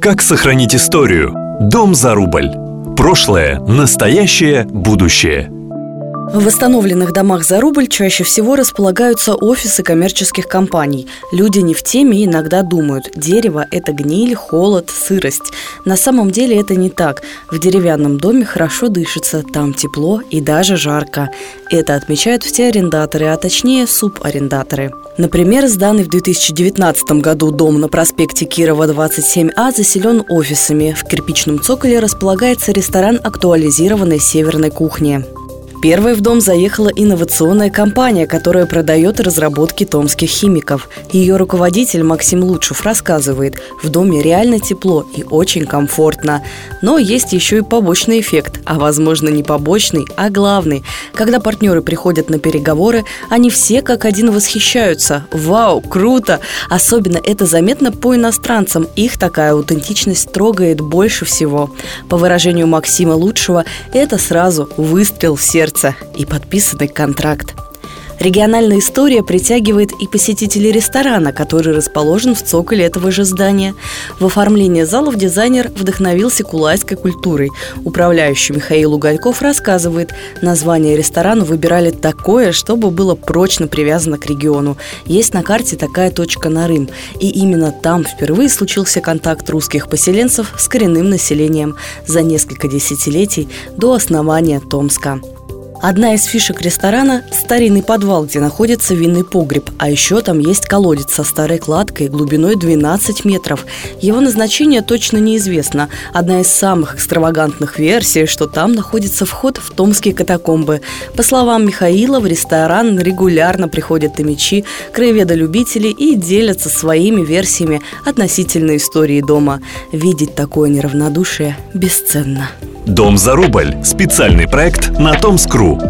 Как сохранить историю? Дом за рубль. Прошлое, настоящее, будущее. В восстановленных домах за рубль чаще всего располагаются офисы коммерческих компаний. Люди не в теме и иногда думают, дерево – это гниль, холод, сырость. На самом деле это не так. В деревянном доме хорошо дышится, там тепло и даже жарко. Это отмечают все арендаторы, а точнее субарендаторы. Например, сданный в 2019 году дом на проспекте Кирова 27А заселен офисами. В кирпичном цоколе располагается ресторан актуализированной северной кухни. Первой в дом заехала инновационная компания, которая продает разработки томских химиков. Ее руководитель Максим Лучшев рассказывает, в доме реально тепло и очень комфортно. Но есть еще и побочный эффект, а возможно не побочный, а главный. Когда партнеры приходят на переговоры, они все как один восхищаются. Вау, круто! Особенно это заметно по иностранцам. Их такая аутентичность трогает больше всего. По выражению Максима Лучшего, это сразу выстрел в сердце сердца и подписанный контракт. Региональная история притягивает и посетителей ресторана, который расположен в цоколе этого же здания. В оформлении залов дизайнер вдохновился кулайской культурой. Управляющий Михаил Угольков рассказывает, название ресторана выбирали такое, чтобы было прочно привязано к региону. Есть на карте такая точка Нарым, и именно там впервые случился контакт русских поселенцев с коренным населением за несколько десятилетий до основания Томска. Одна из фишек ресторана – старинный подвал, где находится винный погреб, а еще там есть колодец со старой кладкой глубиной 12 метров. Его назначение точно неизвестно. Одна из самых экстравагантных версий, что там находится вход в томские катакомбы. По словам Михаила, в ресторан регулярно приходят томичи, краеведолюбители и делятся своими версиями относительно истории дома. Видеть такое неравнодушие бесценно. Дом за рубль. Специальный проект на Томскру.